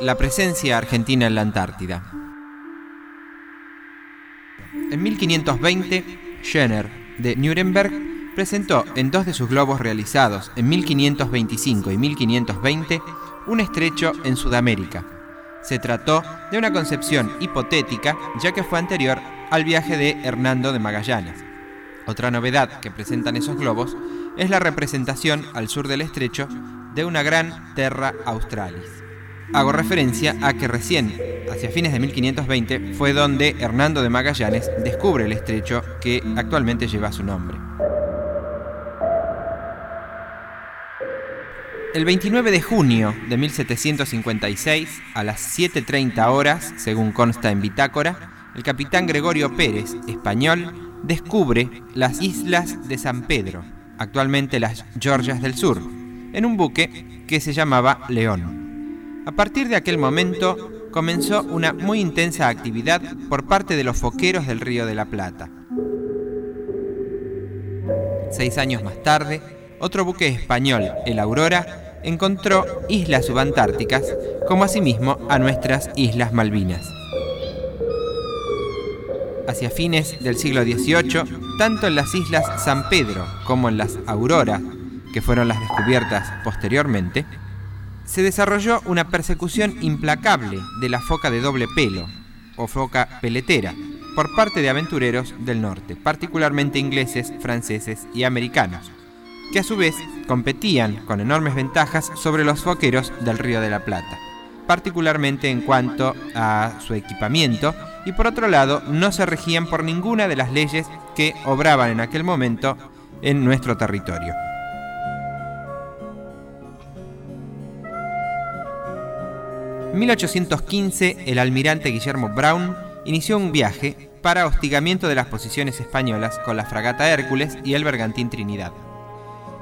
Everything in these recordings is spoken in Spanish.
La presencia argentina en la Antártida. En 1520, Jenner de Nuremberg presentó en dos de sus globos realizados en 1525 y 1520 un estrecho en Sudamérica. Se trató de una concepción hipotética ya que fue anterior al viaje de Hernando de Magallanes. Otra novedad que presentan esos globos es la representación al sur del estrecho de una gran Terra Australis. Hago referencia a que recién, hacia fines de 1520, fue donde Hernando de Magallanes descubre el estrecho que actualmente lleva su nombre. El 29 de junio de 1756, a las 7.30 horas, según consta en bitácora, el capitán Gregorio Pérez, español, descubre las islas de San Pedro, actualmente las Georgias del Sur, en un buque que se llamaba León. A partir de aquel momento comenzó una muy intensa actividad por parte de los foqueros del Río de la Plata. Seis años más tarde, otro buque español, el Aurora, encontró islas subantárticas, como asimismo a nuestras Islas Malvinas. Hacia fines del siglo XVIII, tanto en las Islas San Pedro como en las Aurora, que fueron las descubiertas posteriormente, se desarrolló una persecución implacable de la foca de doble pelo, o foca peletera, por parte de aventureros del norte, particularmente ingleses, franceses y americanos que a su vez competían con enormes ventajas sobre los foqueros del Río de la Plata, particularmente en cuanto a su equipamiento, y por otro lado no se regían por ninguna de las leyes que obraban en aquel momento en nuestro territorio. En 1815, el almirante Guillermo Brown inició un viaje para hostigamiento de las posiciones españolas con la fragata Hércules y el bergantín Trinidad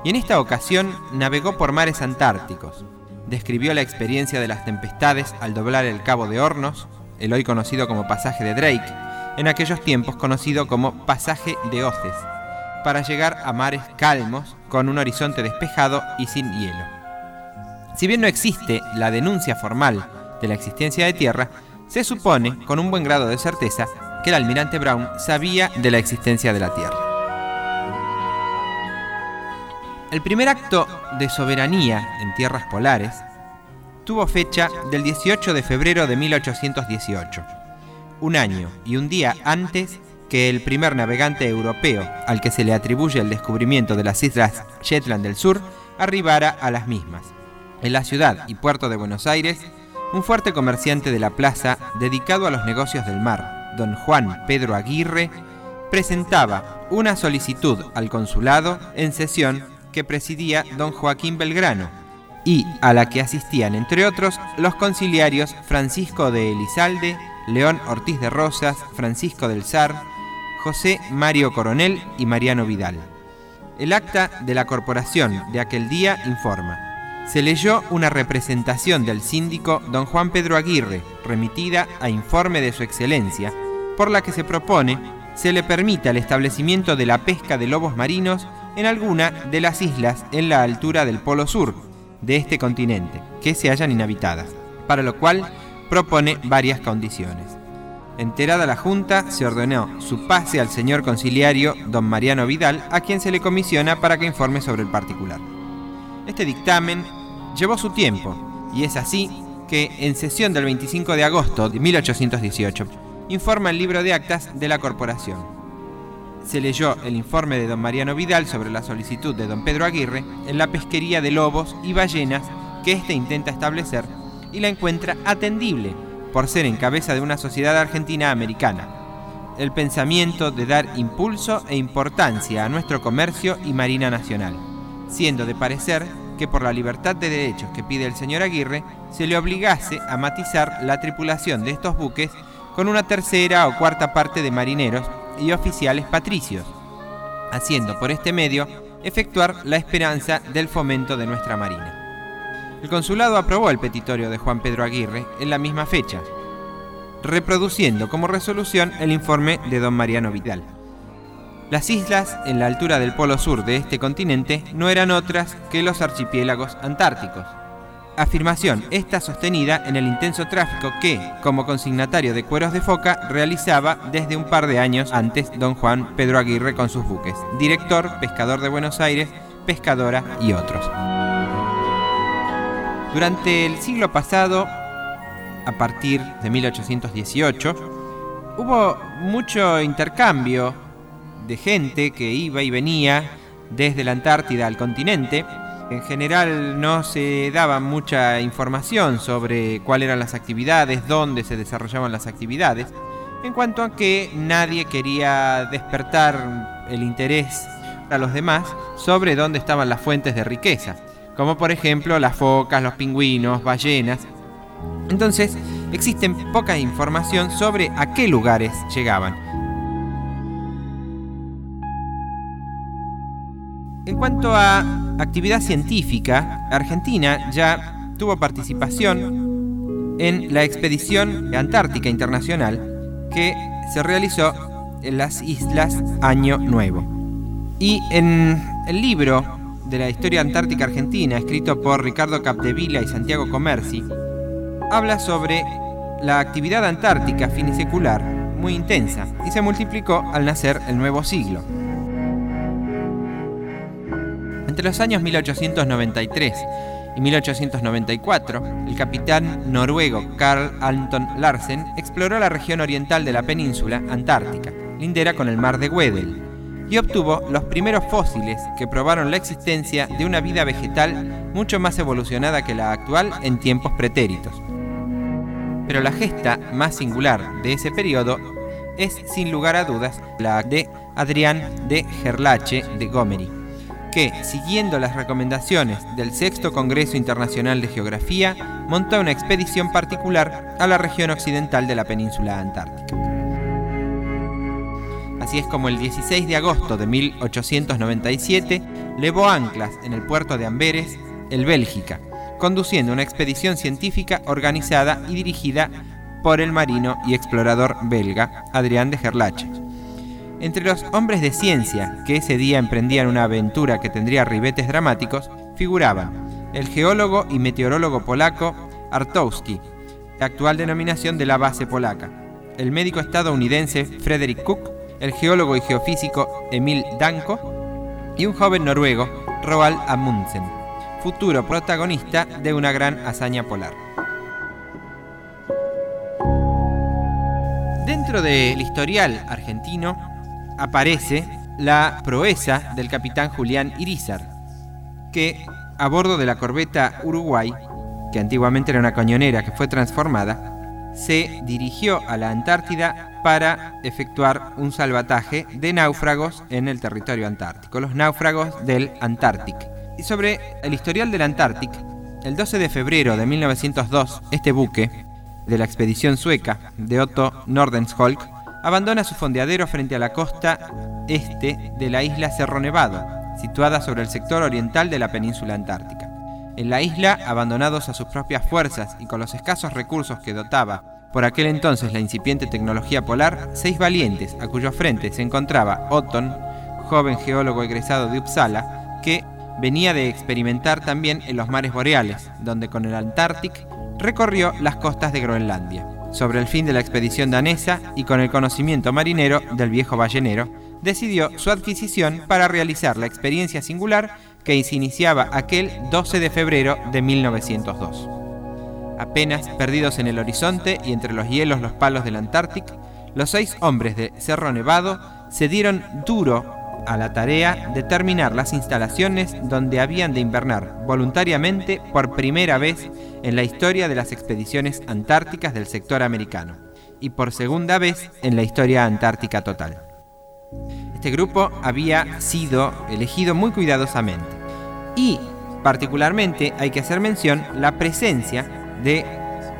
y en esta ocasión navegó por mares antárticos. Describió la experiencia de las tempestades al doblar el Cabo de Hornos, el hoy conocido como pasaje de Drake, en aquellos tiempos conocido como pasaje de Oces, para llegar a mares calmos con un horizonte despejado y sin hielo. Si bien no existe la denuncia formal de la existencia de tierra, se supone, con un buen grado de certeza, que el almirante Brown sabía de la existencia de la Tierra. El primer acto de soberanía en tierras polares tuvo fecha del 18 de febrero de 1818, un año y un día antes que el primer navegante europeo al que se le atribuye el descubrimiento de las islas Shetland del Sur arribara a las mismas. En la ciudad y puerto de Buenos Aires, un fuerte comerciante de la plaza dedicado a los negocios del mar, don Juan Pedro Aguirre, presentaba una solicitud al consulado en sesión que presidía don Joaquín Belgrano y a la que asistían, entre otros, los conciliarios Francisco de Elizalde, León Ortiz de Rosas, Francisco del Sar, José Mario Coronel y Mariano Vidal. El acta de la corporación de aquel día informa. Se leyó una representación del síndico don Juan Pedro Aguirre, remitida a informe de su excelencia, por la que se propone se le permita el establecimiento de la pesca de lobos marinos en alguna de las islas en la altura del polo sur de este continente, que se hallan inhabitadas, para lo cual propone varias condiciones. Enterada la Junta, se ordenó su pase al señor conciliario don Mariano Vidal, a quien se le comisiona para que informe sobre el particular. Este dictamen llevó su tiempo, y es así que en sesión del 25 de agosto de 1818 informa el libro de actas de la corporación se leyó el informe de don Mariano Vidal sobre la solicitud de don Pedro Aguirre en la pesquería de lobos y ballenas que éste intenta establecer y la encuentra atendible por ser en cabeza de una sociedad argentina americana. El pensamiento de dar impulso e importancia a nuestro comercio y marina nacional, siendo de parecer que por la libertad de derechos que pide el señor Aguirre se le obligase a matizar la tripulación de estos buques con una tercera o cuarta parte de marineros y oficiales patricios, haciendo por este medio efectuar la esperanza del fomento de nuestra Marina. El consulado aprobó el petitorio de Juan Pedro Aguirre en la misma fecha, reproduciendo como resolución el informe de don Mariano Vidal. Las islas en la altura del polo sur de este continente no eran otras que los archipiélagos antárticos. Afirmación esta sostenida en el intenso tráfico que, como consignatario de cueros de foca, realizaba desde un par de años antes don Juan Pedro Aguirre con sus buques, director, pescador de Buenos Aires, pescadora y otros. Durante el siglo pasado, a partir de 1818, hubo mucho intercambio de gente que iba y venía desde la Antártida al continente. En general no se daba mucha información sobre cuáles eran las actividades, dónde se desarrollaban las actividades, en cuanto a que nadie quería despertar el interés a los demás sobre dónde estaban las fuentes de riqueza, como por ejemplo las focas, los pingüinos, ballenas. Entonces, existe poca información sobre a qué lugares llegaban. En cuanto a actividad científica, Argentina ya tuvo participación en la expedición antártica internacional que se realizó en las islas Año Nuevo. Y en el libro de la historia antártica argentina, escrito por Ricardo Capdevila y Santiago Comerci, habla sobre la actividad antártica finisecular muy intensa y se multiplicó al nacer el nuevo siglo. Entre los años 1893 y 1894, el capitán noruego Carl Anton Larsen exploró la región oriental de la península antártica, lindera con el mar de Weddell, y obtuvo los primeros fósiles que probaron la existencia de una vida vegetal mucho más evolucionada que la actual en tiempos pretéritos. Pero la gesta más singular de ese periodo es sin lugar a dudas la de Adrián de Gerlache de Gomery, que, siguiendo las recomendaciones del Sexto Congreso Internacional de Geografía, montó una expedición particular a la región occidental de la península antártica. Así es como el 16 de agosto de 1897 levó anclas en el puerto de Amberes, el Bélgica, conduciendo una expedición científica organizada y dirigida por el marino y explorador belga Adrián de Gerlache. Entre los hombres de ciencia que ese día emprendían una aventura que tendría ribetes dramáticos, figuraban el geólogo y meteorólogo polaco Artowski, actual denominación de la base polaca, el médico estadounidense Frederick Cook, el geólogo y geofísico Emil Danko y un joven noruego, Roald Amundsen futuro protagonista de una gran hazaña polar. Dentro del historial argentino aparece la proeza del capitán Julián Irizar, que a bordo de la corbeta Uruguay, que antiguamente era una cañonera que fue transformada, se dirigió a la Antártida para efectuar un salvataje de náufragos en el territorio antártico, los náufragos del Antártico. Y sobre el historial del Antártico, el 12 de febrero de 1902, este buque, de la expedición sueca de Otto Nordensholk, abandona su fondeadero frente a la costa este de la isla Cerro Nevado, situada sobre el sector oriental de la península antártica. En la isla, abandonados a sus propias fuerzas y con los escasos recursos que dotaba por aquel entonces la incipiente tecnología polar, seis valientes, a cuyo frente se encontraba Otton, joven geólogo egresado de Uppsala, que venía de experimentar también en los mares boreales, donde con el Antártic recorrió las costas de Groenlandia. Sobre el fin de la expedición danesa y con el conocimiento marinero del viejo ballenero, decidió su adquisición para realizar la experiencia singular que se iniciaba aquel 12 de febrero de 1902. Apenas perdidos en el horizonte y entre los hielos los palos del Antártic, los seis hombres de Cerro Nevado se dieron duro a la tarea de terminar las instalaciones donde habían de invernar voluntariamente por primera vez en la historia de las expediciones antárticas del sector americano y por segunda vez en la historia antártica total. Este grupo había sido elegido muy cuidadosamente y particularmente hay que hacer mención la presencia de,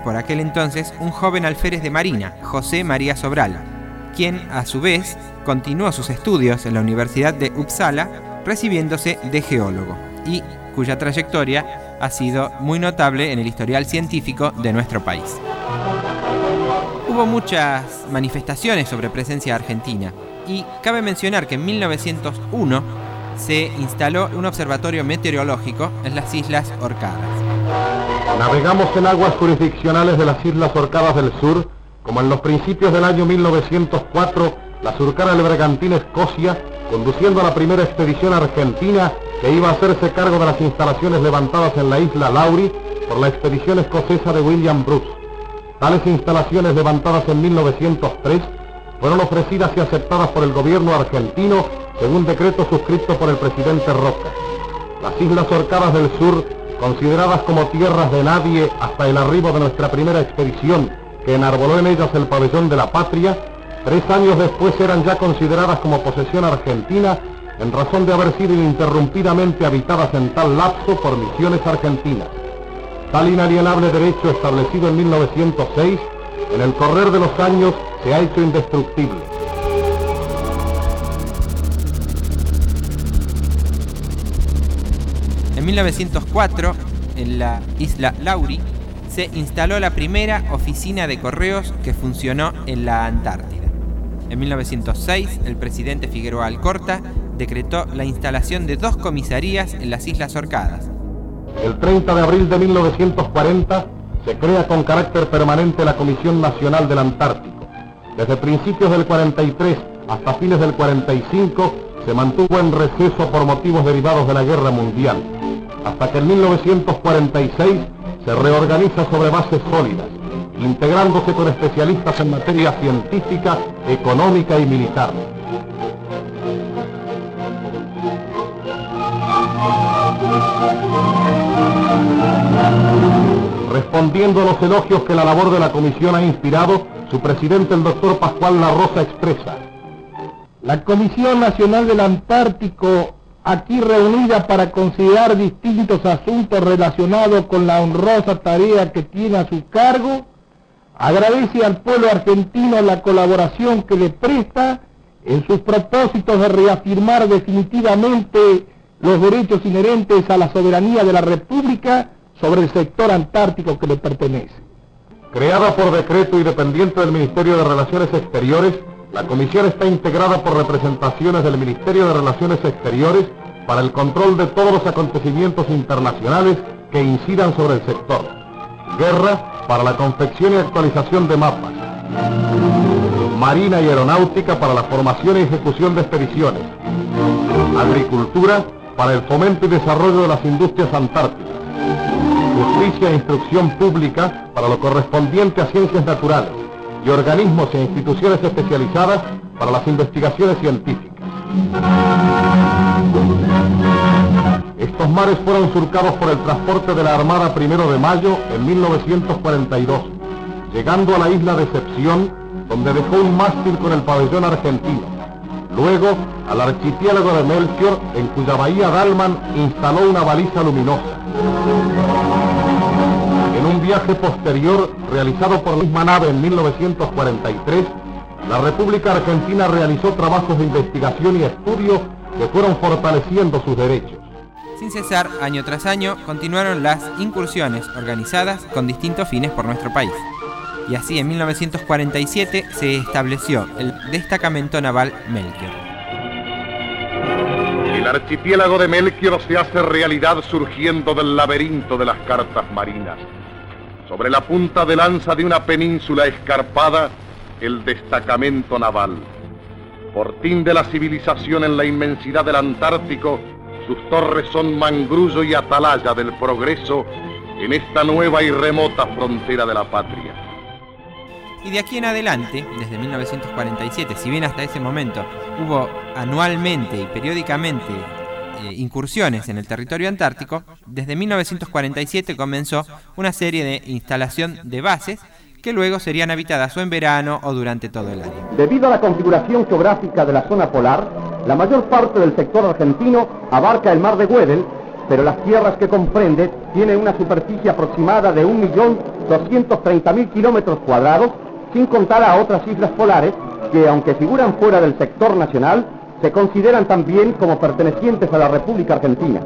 por aquel entonces, un joven alférez de Marina, José María Sobral, quien a su vez continuó sus estudios en la Universidad de Uppsala recibiéndose de geólogo y cuya trayectoria ha sido muy notable en el historial científico de nuestro país. Hubo muchas manifestaciones sobre presencia argentina Y cabe mencionar que en 1901 se instaló un observatorio meteorológico en las Islas Orcadas. Navegamos en aguas jurisdiccionales de las Islas Orcadas del Sur, como en los principios del año 1904, la surcana el Bergantín Escocia, conduciendo a la primera expedición argentina que iba a hacerse cargo de las instalaciones levantadas en la isla Laurie por la expedición escocesa de William Bruce. Tales instalaciones levantadas en 1903 fueron ofrecidas y aceptadas por el gobierno argentino según decreto suscrito por el presidente Roca. Las Islas Orcadas del Sur, consideradas como tierras de nadie hasta el arribo de nuestra primera expedición, que enarboló en ellas el pabellón de la patria, tres años después eran ya consideradas como posesión argentina en razón de haber sido ininterrumpidamente habitadas en tal lapso por misiones argentinas. Tal inalienable derecho establecido en 1906, en el correr de los años se ha hecho indestructible. En 1904, en la isla Lauri, instaló la primera oficina de correos que funcionó en la Antártida. En 1906, el presidente Figueroa Alcorta decretó la instalación de dos comisarías en las Islas Orcadas. El 30 de abril de 1940 se crea con carácter permanente la Comisión Nacional del Antártico. Desde principios del 43 hasta fines del 45 se mantuvo en receso por motivos derivados de la Guerra Mundial, hasta que en 1946 se reorganiza sobre bases sólidas, integrándose con especialistas en materia científica, económica y militar. Respondiendo a los elogios que la labor de la comisión ha inspirado, su presidente, el doctor Pascual La Rosa, expresa. La Comisión Nacional del Antártico, aquí reunida para considerar distintos asuntos relacionados con la honrosa tarea que tiene a su cargo, agradece al pueblo argentino la colaboración que le presta en sus propósitos de reafirmar definitivamente los derechos inherentes a la soberanía de la República sobre el sector antártico que le pertenece. Creada por decreto y dependiente del Ministerio de Relaciones Exteriores, la comisión está integrada por representaciones del Ministerio de Relaciones Exteriores para el control de todos los acontecimientos internacionales que incidan sobre el sector. Guerra para la confección y actualización de mapas. Marina y Aeronáutica para la formación y ejecución de expediciones. Agricultura para el fomento y desarrollo de las industrias antárticas. Justicia e instrucción pública para lo correspondiente a ciencias naturales y organismos e instituciones especializadas para las investigaciones científicas. Estos mares fueron surcados por el transporte de la Armada Primero de Mayo en 1942, llegando a la isla de Decepción, donde dejó un mástil con el pabellón argentino Luego, al archipiélago de Melchior, en cuya bahía Dalman instaló una baliza luminosa. Viaje posterior, realizado por la misma nave en 1943, la República Argentina realizó trabajos de investigación y estudio que fueron fortaleciendo sus derechos. Sin cesar, año tras año, continuaron las incursiones organizadas con distintos fines por nuestro país y así en 1947 se estableció el destacamento naval Melchior. El archipiélago de Melchior se hace realidad surgiendo del laberinto de las cartas marinas. Sobre la punta de lanza de una península escarpada, el destacamento naval. Fortín de la civilización en la inmensidad del Antártico, sus torres son mangrullo y atalaya del progreso en esta nueva y remota frontera de la patria. Y de aquí en adelante, desde 1947, si bien hasta ese momento hubo anualmente y periódicamente eh, incursiones en el territorio antártico, desde 1947 comenzó una serie de instalación de bases que luego serían habitadas o en verano o durante todo el año. Debido a la configuración geográfica de la zona polar, la mayor parte del sector argentino abarca el mar de Weddell, pero las tierras que comprende tienen una superficie aproximada de 1.230.000 kilómetros cuadrados sin contar a otras islas polares que, aunque figuran fuera del sector nacional, se consideran también como pertenecientes a la República Argentina.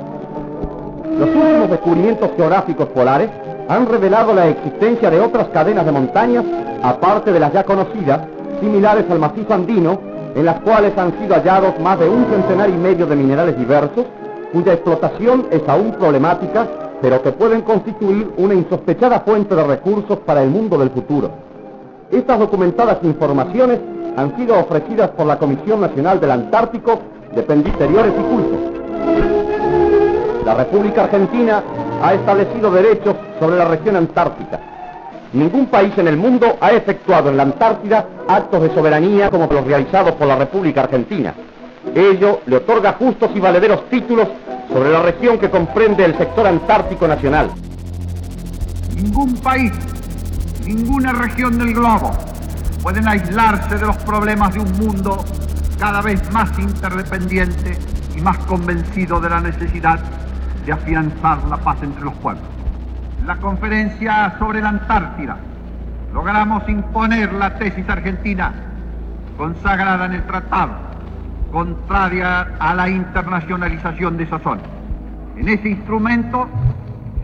Los últimos descubrimientos geográficos polares han revelado la existencia de otras cadenas de montañas, aparte de las ya conocidas, similares al macizo andino, en las cuales han sido hallados más de un centenar y medio de minerales diversos, cuya explotación es aún problemática, pero que pueden constituir una insospechada fuente de recursos para el mundo del futuro. Estas documentadas informaciones han sido ofrecidas por la Comisión Nacional del Antártico de Pendisteriores y Cultos. La República Argentina ha establecido derechos sobre la región antártica. Ningún país en el mundo ha efectuado en la Antártida actos de soberanía como los realizados por la República Argentina. Ello le otorga justos y valederos títulos sobre la región que comprende el sector antártico nacional. Ningún país, ninguna región del globo pueden aislarse de los problemas de un mundo cada vez más interdependiente y más convencido de la necesidad de afianzar la paz entre los pueblos. En la conferencia sobre la Antártida logramos imponer la tesis argentina consagrada en el tratado, contraria a la internacionalización de esa zona. En ese instrumento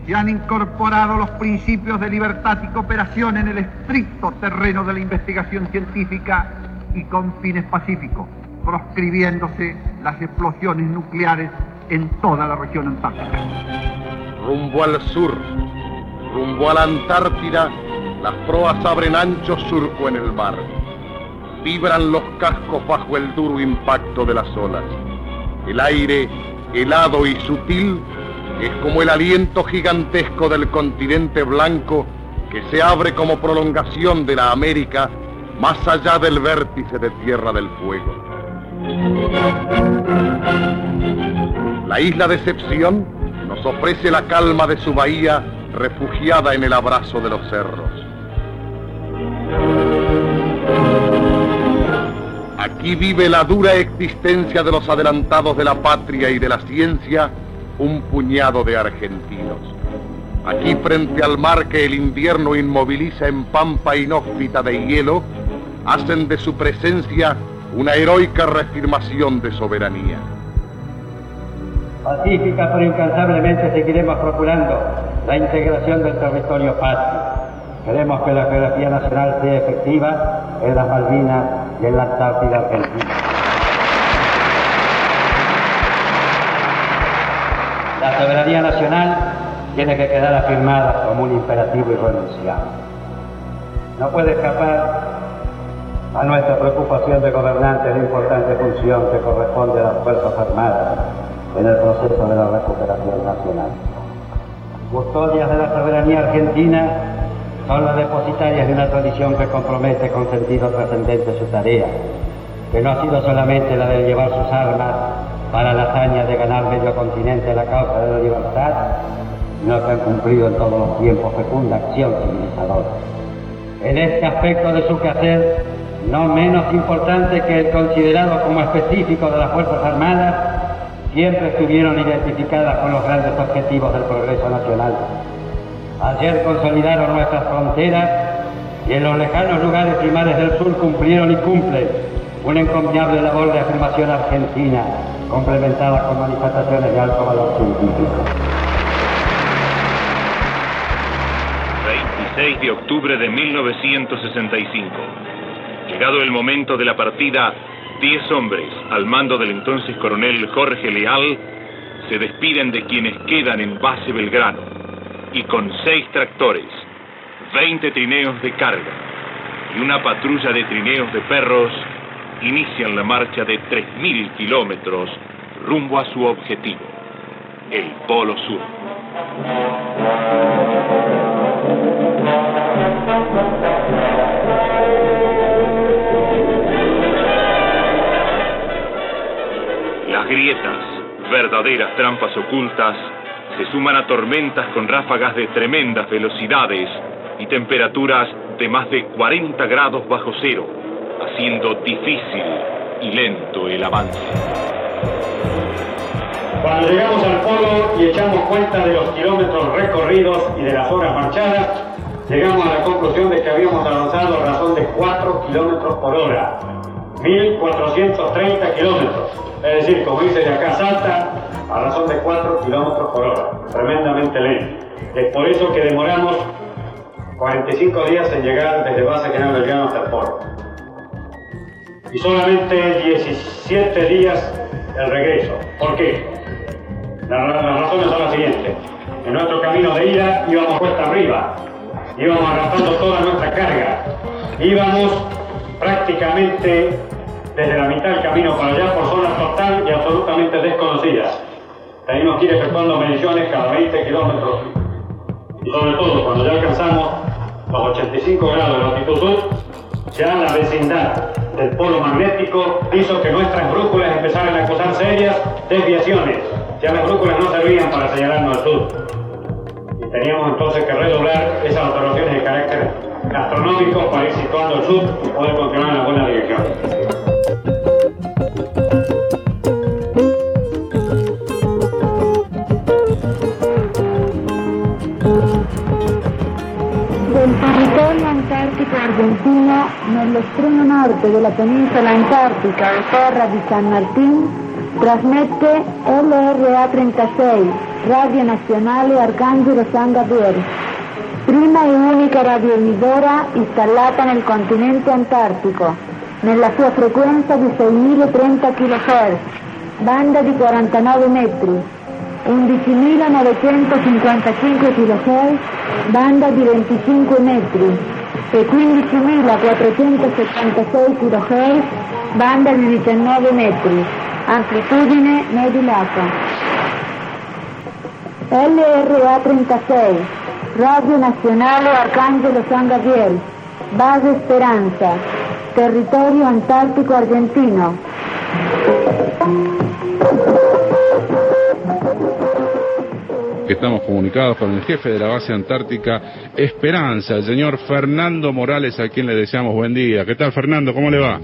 se han incorporado los principios de libertad y cooperación en el estricto terreno de la investigación científica y con fines pacíficos, proscribiéndose las explosiones nucleares en toda la región antártica. Rumbo al sur, rumbo a la Antártida, las proas abren ancho surco en el mar. Vibran los cascos bajo el duro impacto de las olas. El aire, helado y sutil, es como el aliento gigantesco del continente blanco que se abre como prolongación de la América más allá del vértice de Tierra del Fuego. La isla Decepción nos ofrece la calma de su bahía refugiada en el abrazo de los cerros. Aquí vive la dura existencia de los adelantados de la patria y de la ciencia un puñado de argentinos. Aquí frente al mar que el invierno inmoviliza en pampa inhóspita de hielo, hacen de su presencia una heroica reafirmación de soberanía. Pacífica pero incansablemente seguiremos procurando la integración del territorio patrio. Queremos que la geografía nacional sea efectiva en las Malvinas y en la Antártida Argentina. La soberanía nacional tiene que quedar afirmada como un imperativo irrenunciable. No puede escapar a nuestra preocupación de gobernante la importante función que corresponde a las Fuerzas Armadas en el proceso de la recuperación nacional. Custodias de la soberanía argentina son las depositarias de una tradición que compromete con sentido trascendente su tarea, que no ha sido solamente la de llevar sus armas para la hazaña de ganar medio continente la causa de la libertad, sino que han cumplido en todos los tiempos fecunda acción civilizadora. En este aspecto de su quehacer, no menos importante que el considerado como específico de las Fuerzas Armadas, siempre estuvieron identificadas con los grandes objetivos del progreso nacional. Ayer consolidaron nuestras fronteras y en los lejanos lugares primares del sur cumplieron y cumplen una encomiable labor de afirmación argentina, complementada con manifestaciones de alto valor científico. 26 de octubre de 1965. Llegado el momento de la partida, 10 hombres, al mando del entonces coronel Jorge Leal, se despiden de quienes quedan en base Belgrano y con seis tractores, 20 trineos de carga y una patrulla de trineos de perros inician la marcha de 3.000 kilómetros rumbo a su objetivo, el Polo Sur. Las grietas, verdaderas trampas ocultas, se suman a tormentas con ráfagas de tremendas velocidades y temperaturas de más de 40 grados bajo cero, haciendo difícil y lento el avance. Cuando llegamos al polo y echamos cuenta de los kilómetros recorridos y de las horas marchadas, llegamos a la conclusión de que habíamos avanzado a razón de 4 kilómetros por hora, 1430 kilómetros. Es decir, como dice de acá Salta, a razón de 4 kilómetros por hora, tremendamente lento. Es por eso que demoramos 45 días en llegar desde base General hasta el polo. Y solamente 17 días el regreso. ¿Por qué? Las razones son las siguientes. En nuestro camino de ida íbamos cuesta arriba, íbamos arrastrando toda nuestra carga, íbamos prácticamente desde la mitad del camino para allá por zonas total y absolutamente desconocidas. Teníamos que ir efectuando mediciones cada 20 kilómetros y sobre todo cuando ya alcanzamos los 85 grados de latitud sur, ya la vecindad del polo magnético hizo que nuestras brújulas empezaran a causar serias desviaciones. Ya las brújulas no servían para señalarnos al sur. Y teníamos entonces que redoblar esas observaciones de carácter astronómico para ir situando al sur y poder continuar en la buena dirección. Argentino nell'estremo nord della penisola antartica o terra di San Martín trasmette LRA 36, Radio Nazionale Arcangelo San Gabriel, prima e unica radioemisora installata nel continente antartico, nella sua frequenza di 6030 kHz, banda di 49 metri, 11.955 kHz, banda di 25 metri, e 15.476 kHz, banda di 19 metri, amplitudine medulata. LRA 36, Radio Nazionale Arcangelo San Gabriel, base Speranza, territorio antartico argentino. Estamos comunicados con el jefe de la base antártica Esperanza, el señor Fernando Morales, a quien le deseamos buen día. ¿Qué tal, Fernando? ¿Cómo le va?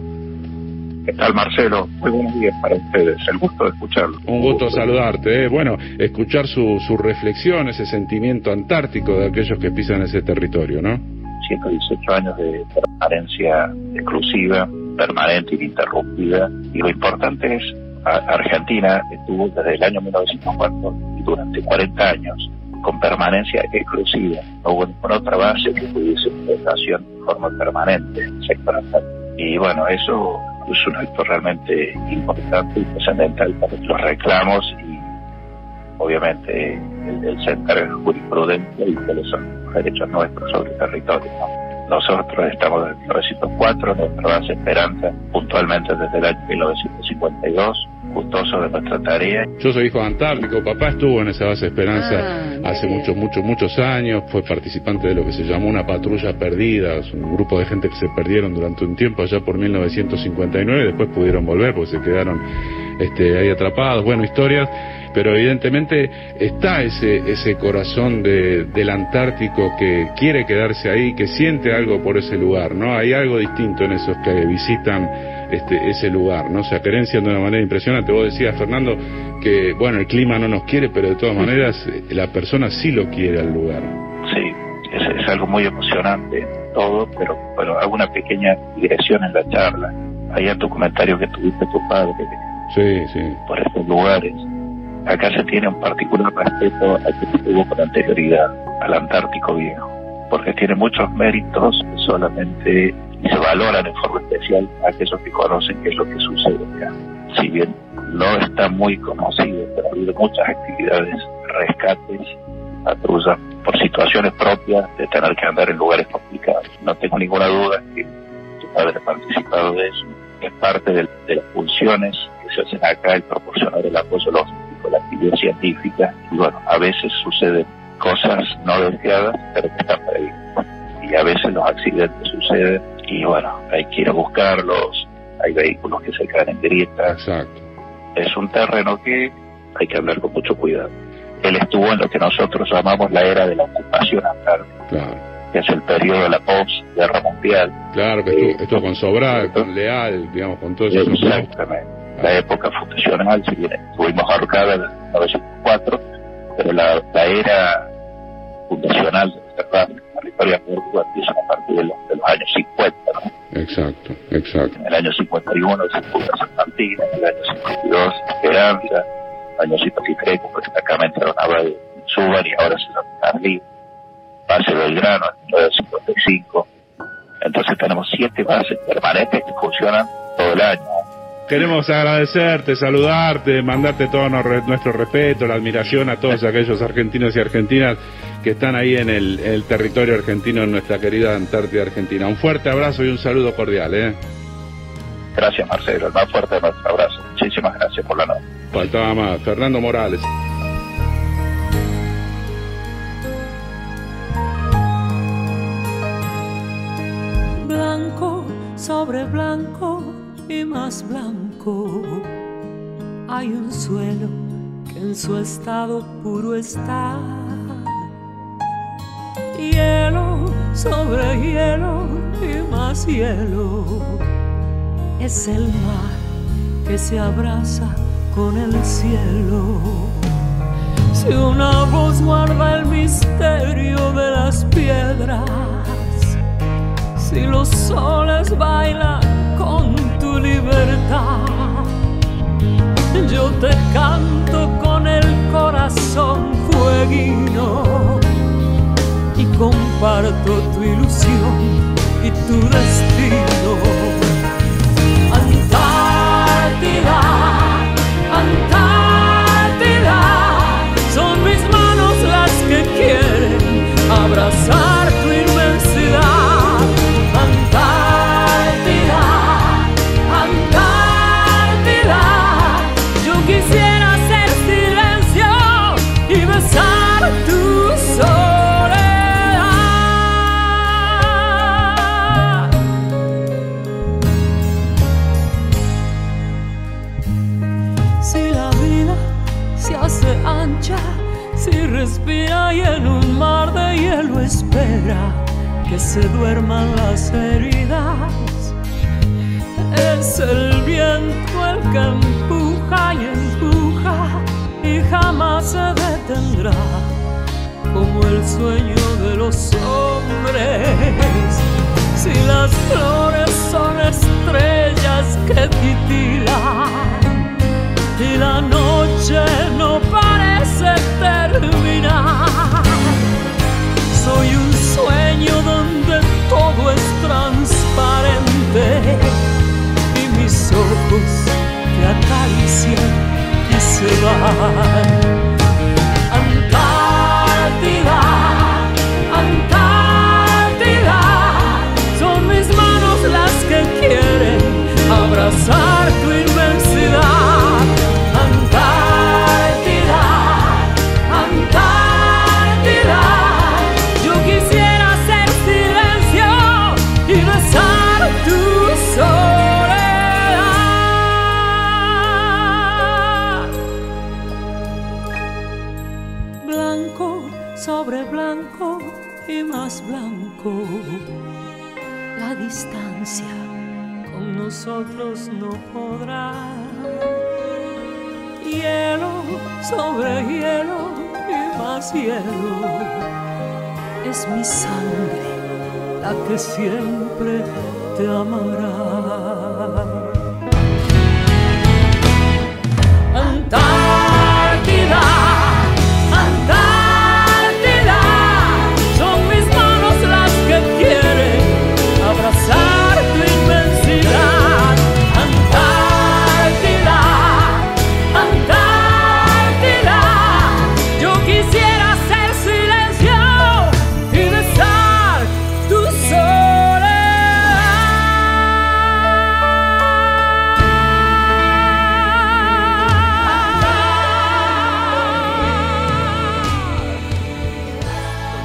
¿Qué tal, Marcelo? Muy buenos días para ustedes. El gusto de escucharlo. Un gusto saludarte. ¿eh? Bueno, escuchar su, su reflexión, ese sentimiento antártico de aquellos que pisan ese territorio, ¿no? 118 años de permanencia exclusiva, permanente, ininterrumpida. Y lo importante es, Argentina estuvo desde el año 1904 durante 40 años con permanencia exclusiva. No hubo ninguna otra base que pudiese operación de forma permanente en el sector Y bueno, eso es un acto realmente importante y trascendental para los reclamos y obviamente el, el centro jurisprudencia y cuáles son los derechos nuestros sobre el territorio. Nosotros estamos en el 1904, nuestra base Esperanza, puntualmente desde el año 1952 gustoso de nuestra tarea. Yo soy hijo de Antártico, papá estuvo en esa base Esperanza ah, hace muchos, muchos, muchos años, fue participante de lo que se llamó una patrulla perdida, un grupo de gente que se perdieron durante un tiempo allá por 1959, después pudieron volver porque se quedaron este, ahí atrapados, bueno, historias, pero evidentemente está ese, ese corazón de, del Antártico que quiere quedarse ahí, que siente algo por ese lugar, ¿no? Hay algo distinto en esos que visitan este, ese lugar, ¿no? Se acarencian de una manera impresionante. Vos decías, Fernando, que, bueno, el clima no nos quiere, pero de todas maneras eh, la persona sí lo quiere al lugar. Sí, es, algo muy emocionante todo, pero, pero hago una pequeña digresión en la charla. Hay un documentario que tuviste tu padre sí, sí. por estos lugares. Acá se tiene un particular respeto al que tuvo con anterioridad, al Antártico Viejo, porque tiene muchos méritos solamente y se valoran en forma especial a aquellos que conocen qué es lo que sucede acá. Si bien no está muy conocido, pero ha habido muchas actividades, rescates, patrullas por situaciones propias de tener que andar en lugares complicados. No tengo ninguna duda que tu padre ha participado de eso. Es parte de, las funciones que se hacen acá el proporcionar el apoyo lógico, la actividad científica. Y bueno, a veces suceden cosas no deseadas, pero que están previstas. Y a veces los accidentes suceden y bueno, hay que ir a buscarlos, hay vehículos que se caen en grietas. Exacto. Es un terreno que hay que andar con mucho cuidado. Él estuvo en lo que nosotros llamamos la era de la ocupación antártica. Claro. Que es el periodo de la post-guerra mundial. Claro, que estuvo, con Sobral, con Leal, digamos, con todo eso. Exactamente. La época fundacional, si bien estuvimos ahorcados en 1904, pero la, la era fundacional de nuestra territorio empieza a partir de los, años 50, ¿no? Exacto, exacto. En el año 51 se funda San Martín, en el año 52 Esperanza, en el año 53 prácticamente era una de Subar y ahora se llama Carlín, base Belgrano en el año 55. Entonces tenemos siete bases permanentes que funcionan todo del año. Queremos agradecerte, saludarte, mandarte todo nuestro respeto, la admiración a todos aquellos argentinos y argentinas que están ahí en el, territorio argentino, en nuestra querida Antártida Argentina. Un fuerte abrazo y un saludo cordial. ¿eh? Gracias, Marcelo. El más fuerte de nuestro abrazo. Muchísimas gracias por la nota. Faltaba más. Fernando Morales. Blanco sobre blanco y más blanco. Hay un suelo que en su estado puro está. Hielo sobre hielo y más hielo. Es el mar que se abraza con el cielo. Si una voz guarda el misterio de las piedras, si los soles bailan con tu libertad. Yo te canto con el corazón fueguino y comparto tu ilusión y tu destino. Antártida, Antártida, son mis manos las que quieren abrazar como el sueño de los hombres. Si las flores son estrellas que titilan y la noche no parece terminar. Soy un sueño donde todo es transparente y mis ojos te acarician y se van. Sobre hielo y más hielo es mi sangre la que siempre te amará.